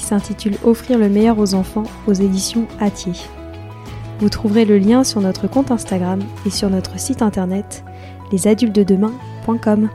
qui s'intitule Offrir le meilleur aux enfants aux éditions Atier. Vous trouverez le lien sur notre compte Instagram et sur notre site internet lesadultesdedemain.com.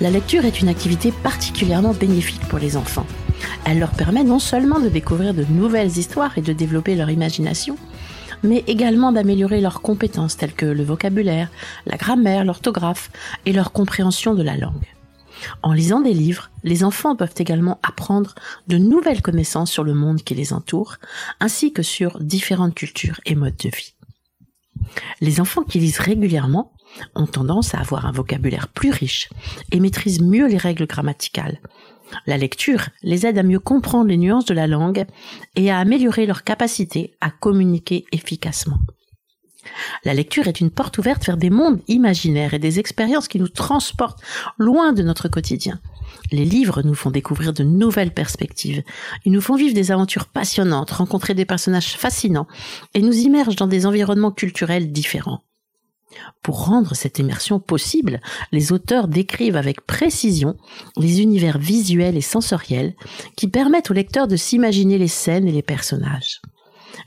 La lecture est une activité particulièrement bénéfique pour les enfants. Elle leur permet non seulement de découvrir de nouvelles histoires et de développer leur imagination, mais également d'améliorer leurs compétences telles que le vocabulaire, la grammaire, l'orthographe et leur compréhension de la langue. En lisant des livres, les enfants peuvent également apprendre de nouvelles connaissances sur le monde qui les entoure, ainsi que sur différentes cultures et modes de vie. Les enfants qui lisent régulièrement ont tendance à avoir un vocabulaire plus riche et maîtrisent mieux les règles grammaticales. La lecture les aide à mieux comprendre les nuances de la langue et à améliorer leur capacité à communiquer efficacement. La lecture est une porte ouverte vers des mondes imaginaires et des expériences qui nous transportent loin de notre quotidien. Les livres nous font découvrir de nouvelles perspectives. Ils nous font vivre des aventures passionnantes, rencontrer des personnages fascinants et nous immergent dans des environnements culturels différents. Pour rendre cette immersion possible, les auteurs décrivent avec précision les univers visuels et sensoriels qui permettent au lecteur de s'imaginer les scènes et les personnages.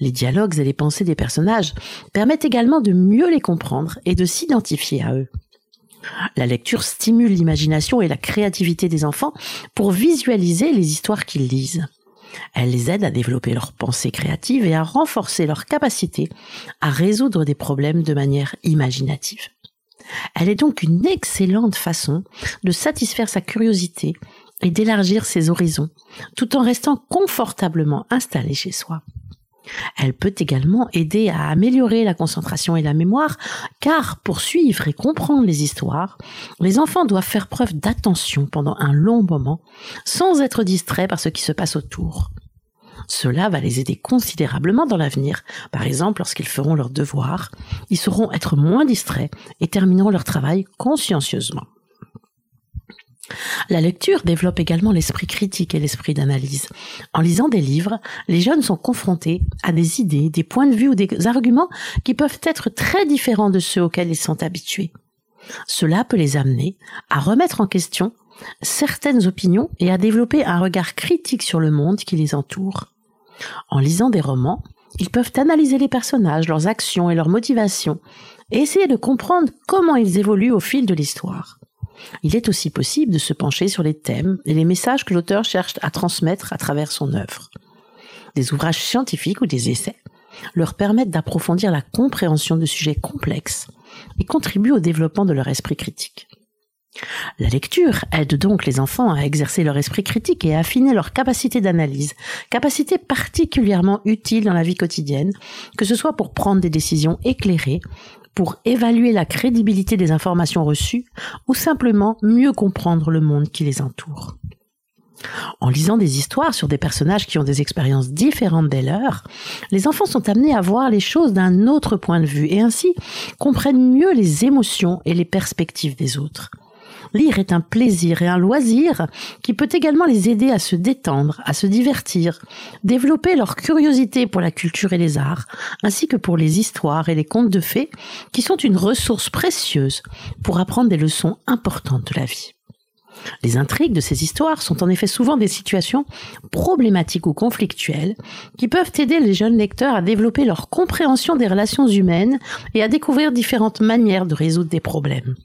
Les dialogues et les pensées des personnages permettent également de mieux les comprendre et de s'identifier à eux. La lecture stimule l'imagination et la créativité des enfants pour visualiser les histoires qu'ils lisent. Elle les aide à développer leurs pensées créatives et à renforcer leur capacité à résoudre des problèmes de manière imaginative. Elle est donc une excellente façon de satisfaire sa curiosité et d'élargir ses horizons, tout en restant confortablement installé chez soi. Elle peut également aider à améliorer la concentration et la mémoire, car pour suivre et comprendre les histoires, les enfants doivent faire preuve d'attention pendant un long moment, sans être distraits par ce qui se passe autour. Cela va les aider considérablement dans l'avenir. Par exemple, lorsqu'ils feront leurs devoirs, ils sauront être moins distraits et termineront leur travail consciencieusement. La lecture développe également l'esprit critique et l'esprit d'analyse. En lisant des livres, les jeunes sont confrontés à des idées, des points de vue ou des arguments qui peuvent être très différents de ceux auxquels ils sont habitués. Cela peut les amener à remettre en question certaines opinions et à développer un regard critique sur le monde qui les entoure. En lisant des romans, ils peuvent analyser les personnages, leurs actions et leurs motivations et essayer de comprendre comment ils évoluent au fil de l'histoire. Il est aussi possible de se pencher sur les thèmes et les messages que l'auteur cherche à transmettre à travers son œuvre. Des ouvrages scientifiques ou des essais leur permettent d'approfondir la compréhension de sujets complexes et contribuent au développement de leur esprit critique. La lecture aide donc les enfants à exercer leur esprit critique et à affiner leur capacité d'analyse, capacité particulièrement utile dans la vie quotidienne, que ce soit pour prendre des décisions éclairées pour évaluer la crédibilité des informations reçues ou simplement mieux comprendre le monde qui les entoure. En lisant des histoires sur des personnages qui ont des expériences différentes des leurs, les enfants sont amenés à voir les choses d'un autre point de vue et ainsi comprennent mieux les émotions et les perspectives des autres. Lire est un plaisir et un loisir qui peut également les aider à se détendre, à se divertir, développer leur curiosité pour la culture et les arts, ainsi que pour les histoires et les contes de fées, qui sont une ressource précieuse pour apprendre des leçons importantes de la vie. Les intrigues de ces histoires sont en effet souvent des situations problématiques ou conflictuelles qui peuvent aider les jeunes lecteurs à développer leur compréhension des relations humaines et à découvrir différentes manières de résoudre des problèmes.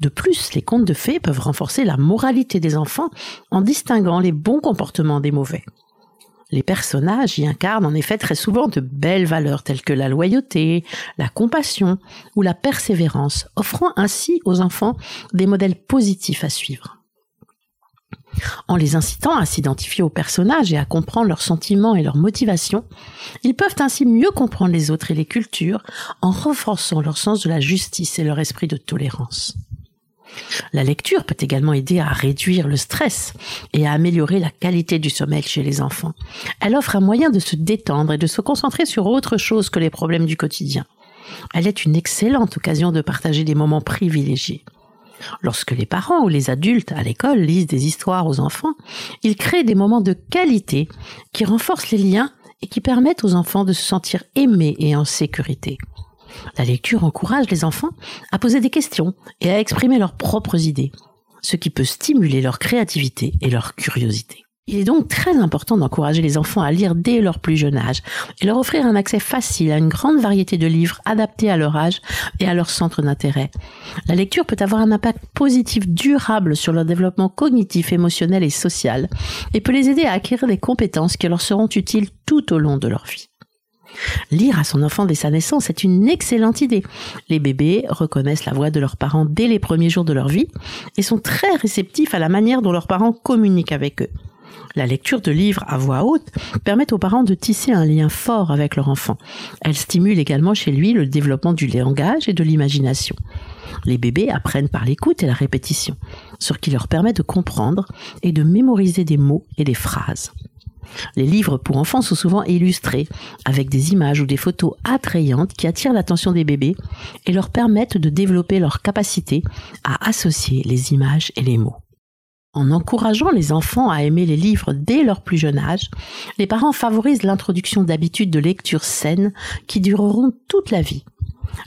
De plus, les contes de fées peuvent renforcer la moralité des enfants en distinguant les bons comportements des mauvais. Les personnages y incarnent en effet très souvent de belles valeurs telles que la loyauté, la compassion ou la persévérance, offrant ainsi aux enfants des modèles positifs à suivre. En les incitant à s'identifier aux personnages et à comprendre leurs sentiments et leurs motivations, ils peuvent ainsi mieux comprendre les autres et les cultures en renforçant leur sens de la justice et leur esprit de tolérance. La lecture peut également aider à réduire le stress et à améliorer la qualité du sommeil chez les enfants. Elle offre un moyen de se détendre et de se concentrer sur autre chose que les problèmes du quotidien. Elle est une excellente occasion de partager des moments privilégiés. Lorsque les parents ou les adultes à l'école lisent des histoires aux enfants, ils créent des moments de qualité qui renforcent les liens et qui permettent aux enfants de se sentir aimés et en sécurité. La lecture encourage les enfants à poser des questions et à exprimer leurs propres idées, ce qui peut stimuler leur créativité et leur curiosité. Il est donc très important d'encourager les enfants à lire dès leur plus jeune âge et leur offrir un accès facile à une grande variété de livres adaptés à leur âge et à leur centre d'intérêt. La lecture peut avoir un impact positif durable sur leur développement cognitif, émotionnel et social et peut les aider à acquérir des compétences qui leur seront utiles tout au long de leur vie. Lire à son enfant dès sa naissance est une excellente idée. Les bébés reconnaissent la voix de leurs parents dès les premiers jours de leur vie et sont très réceptifs à la manière dont leurs parents communiquent avec eux. La lecture de livres à voix haute permet aux parents de tisser un lien fort avec leur enfant. Elle stimule également chez lui le développement du langage et de l'imagination. Les bébés apprennent par l'écoute et la répétition, ce qui leur permet de comprendre et de mémoriser des mots et des phrases. Les livres pour enfants sont souvent illustrés avec des images ou des photos attrayantes qui attirent l'attention des bébés et leur permettent de développer leur capacité à associer les images et les mots. En encourageant les enfants à aimer les livres dès leur plus jeune âge, les parents favorisent l'introduction d'habitudes de lecture saines qui dureront toute la vie.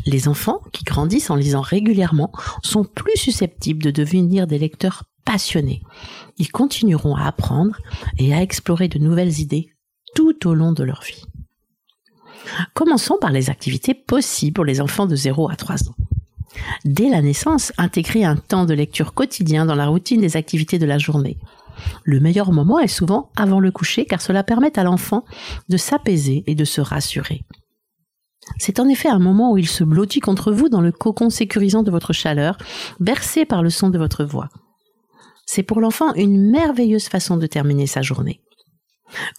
Les enfants qui grandissent en lisant régulièrement sont plus susceptibles de devenir des lecteurs passionnés. Ils continueront à apprendre et à explorer de nouvelles idées tout au long de leur vie. Commençons par les activités possibles pour les enfants de 0 à 3 ans. Dès la naissance, intégrer un temps de lecture quotidien dans la routine des activités de la journée. Le meilleur moment est souvent avant le coucher car cela permet à l'enfant de s'apaiser et de se rassurer. C'est en effet un moment où il se blottit contre vous dans le cocon sécurisant de votre chaleur, bercé par le son de votre voix. C'est pour l'enfant une merveilleuse façon de terminer sa journée.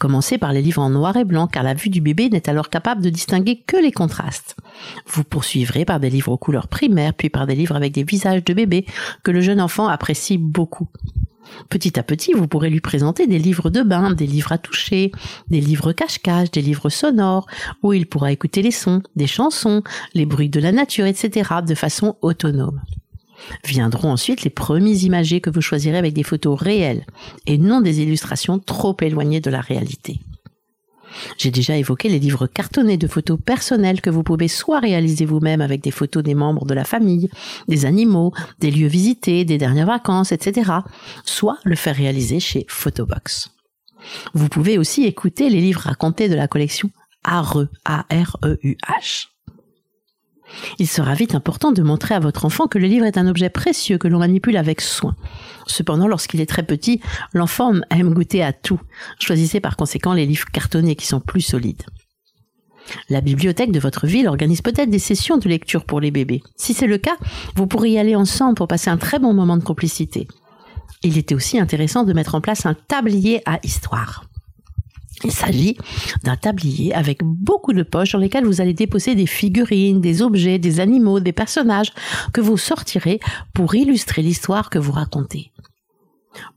Commencez par les livres en noir et blanc car la vue du bébé n'est alors capable de distinguer que les contrastes. Vous poursuivrez par des livres aux couleurs primaires puis par des livres avec des visages de bébé que le jeune enfant apprécie beaucoup. Petit à petit, vous pourrez lui présenter des livres de bain, des livres à toucher, des livres cache-cache, des livres sonores, où il pourra écouter les sons, des chansons, les bruits de la nature, etc., de façon autonome. Viendront ensuite les premiers imagés que vous choisirez avec des photos réelles et non des illustrations trop éloignées de la réalité. J'ai déjà évoqué les livres cartonnés de photos personnelles que vous pouvez soit réaliser vous-même avec des photos des membres de la famille, des animaux, des lieux visités, des dernières vacances, etc., soit le faire réaliser chez Photobox. Vous pouvez aussi écouter les livres racontés de la collection ARE, A-R-E-U-H. Il sera vite important de montrer à votre enfant que le livre est un objet précieux que l'on manipule avec soin. Cependant, lorsqu'il est très petit, l'enfant aime goûter à tout. Choisissez par conséquent les livres cartonnés qui sont plus solides. La bibliothèque de votre ville organise peut-être des sessions de lecture pour les bébés. Si c'est le cas, vous pourrez y aller ensemble pour passer un très bon moment de complicité. Il était aussi intéressant de mettre en place un tablier à histoire. Il s'agit d'un tablier avec beaucoup de poches dans lesquelles vous allez déposer des figurines, des objets, des animaux, des personnages que vous sortirez pour illustrer l'histoire que vous racontez.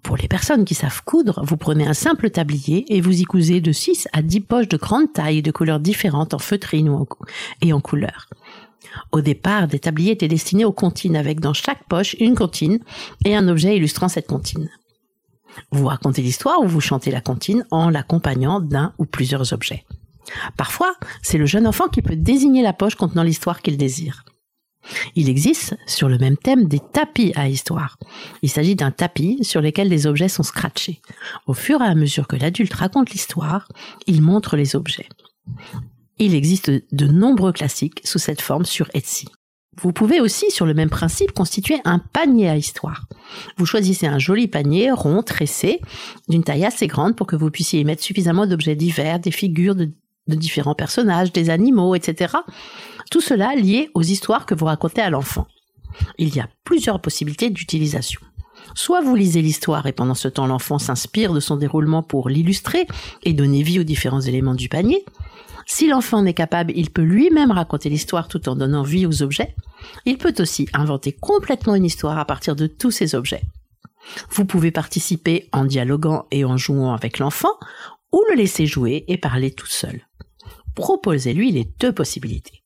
Pour les personnes qui savent coudre, vous prenez un simple tablier et vous y cousez de 6 à 10 poches de grande taille et de couleurs différentes en feutrine et en couleur. Au départ, des tabliers étaient destinés aux comptines avec dans chaque poche une comptine et un objet illustrant cette comptine. Vous racontez l'histoire ou vous chantez la comptine en l'accompagnant d'un ou plusieurs objets. Parfois, c'est le jeune enfant qui peut désigner la poche contenant l'histoire qu'il désire. Il existe, sur le même thème, des tapis à histoire. Il s'agit d'un tapis sur lequel les objets sont scratchés. Au fur et à mesure que l'adulte raconte l'histoire, il montre les objets. Il existe de nombreux classiques sous cette forme sur Etsy. Vous pouvez aussi, sur le même principe, constituer un panier à histoire. Vous choisissez un joli panier rond, tressé, d'une taille assez grande pour que vous puissiez y mettre suffisamment d'objets divers, des figures de, de, différents personnages, des animaux, etc. Tout cela lié aux histoires que vous racontez à l'enfant. Il y a plusieurs possibilités d'utilisation. Soit vous lisez l'histoire et pendant ce temps l'enfant s'inspire de son déroulement pour l'illustrer et donner vie aux différents éléments du panier, si l'enfant n'est capable, il peut lui-même raconter l'histoire tout en donnant vie aux objets. Il peut aussi inventer complètement une histoire à partir de tous ces objets. Vous pouvez participer en dialoguant et en jouant avec l'enfant, ou le laisser jouer et parler tout seul. Proposez-lui les deux possibilités.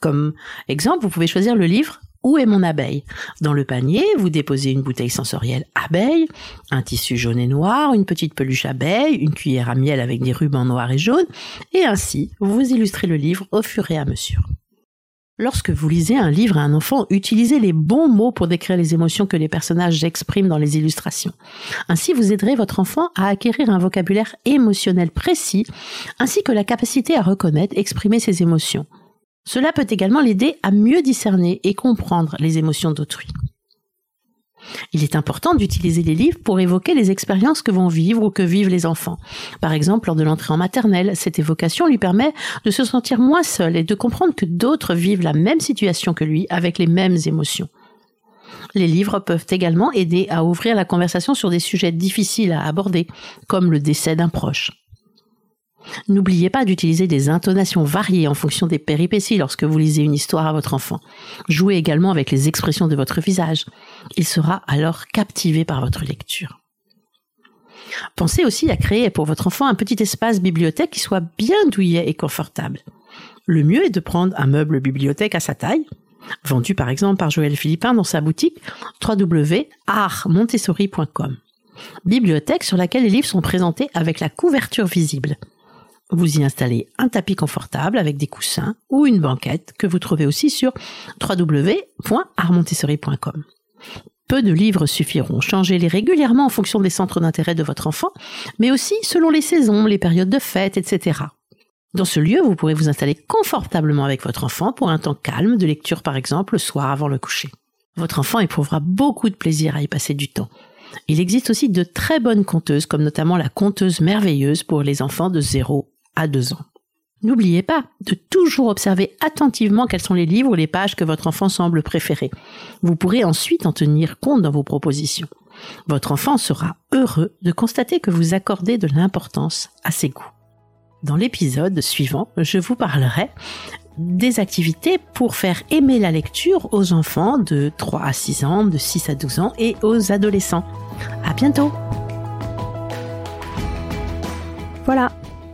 Comme exemple, vous pouvez choisir le livre où est mon abeille? Dans le panier, vous déposez une bouteille sensorielle abeille, un tissu jaune et noir, une petite peluche abeille, une cuillère à miel avec des rubans noirs et jaunes, et ainsi vous illustrez le livre au fur et à mesure. Lorsque vous lisez un livre à un enfant, utilisez les bons mots pour décrire les émotions que les personnages expriment dans les illustrations. Ainsi, vous aiderez votre enfant à acquérir un vocabulaire émotionnel précis, ainsi que la capacité à reconnaître, exprimer ses émotions. Cela peut également l'aider à mieux discerner et comprendre les émotions d'autrui. Il est important d'utiliser les livres pour évoquer les expériences que vont vivre ou que vivent les enfants. Par exemple, lors de l'entrée en maternelle, cette évocation lui permet de se sentir moins seul et de comprendre que d'autres vivent la même situation que lui avec les mêmes émotions. Les livres peuvent également aider à ouvrir la conversation sur des sujets difficiles à aborder, comme le décès d'un proche. N'oubliez pas d'utiliser des intonations variées en fonction des péripéties lorsque vous lisez une histoire à votre enfant. Jouez également avec les expressions de votre visage. Il sera alors captivé par votre lecture. Pensez aussi à créer pour votre enfant un petit espace bibliothèque qui soit bien douillet et confortable. Le mieux est de prendre un meuble bibliothèque à sa taille, vendu par exemple par Joël Philippin dans sa boutique www.artmontessori.com. Bibliothèque sur laquelle les livres sont présentés avec la couverture visible. Vous y installez un tapis confortable avec des coussins ou une banquette que vous trouvez aussi sur www.armontessori.com. Peu de livres suffiront. Changez-les régulièrement en fonction des centres d'intérêt de votre enfant, mais aussi selon les saisons, les périodes de fête, etc. Dans ce lieu, vous pourrez vous installer confortablement avec votre enfant pour un temps calme de lecture par exemple le soir avant le coucher. Votre enfant éprouvera beaucoup de plaisir à y passer du temps. Il existe aussi de très bonnes conteuses, comme notamment la conteuse merveilleuse pour les enfants de 0 à deux ans. N'oubliez pas de toujours observer attentivement quels sont les livres ou les pages que votre enfant semble préférer. Vous pourrez ensuite en tenir compte dans vos propositions. Votre enfant sera heureux de constater que vous accordez de l'importance à ses goûts. Dans l'épisode suivant, je vous parlerai des activités pour faire aimer la lecture aux enfants de 3 à 6 ans, de 6 à 12 ans et aux adolescents. À bientôt! Voilà,